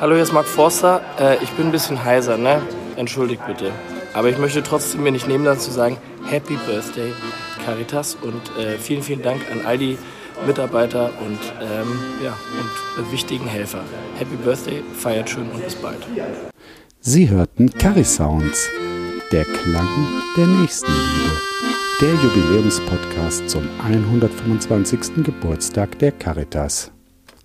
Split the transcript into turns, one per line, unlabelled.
Hallo, hier ist Marc Forster. Äh, ich bin ein bisschen heiser, ne? Entschuldigt bitte. Aber ich möchte trotzdem mir nicht nehmen lassen zu sagen, Happy Birthday Caritas und äh, vielen, vielen Dank an all die Mitarbeiter und, ähm, ja, und äh, wichtigen Helfer. Happy Birthday, feiert schön und bis bald.
Sie hörten Carisounds, der Klang der Nächstenliebe, der Jubiläumspodcast zum 125. Geburtstag der Caritas.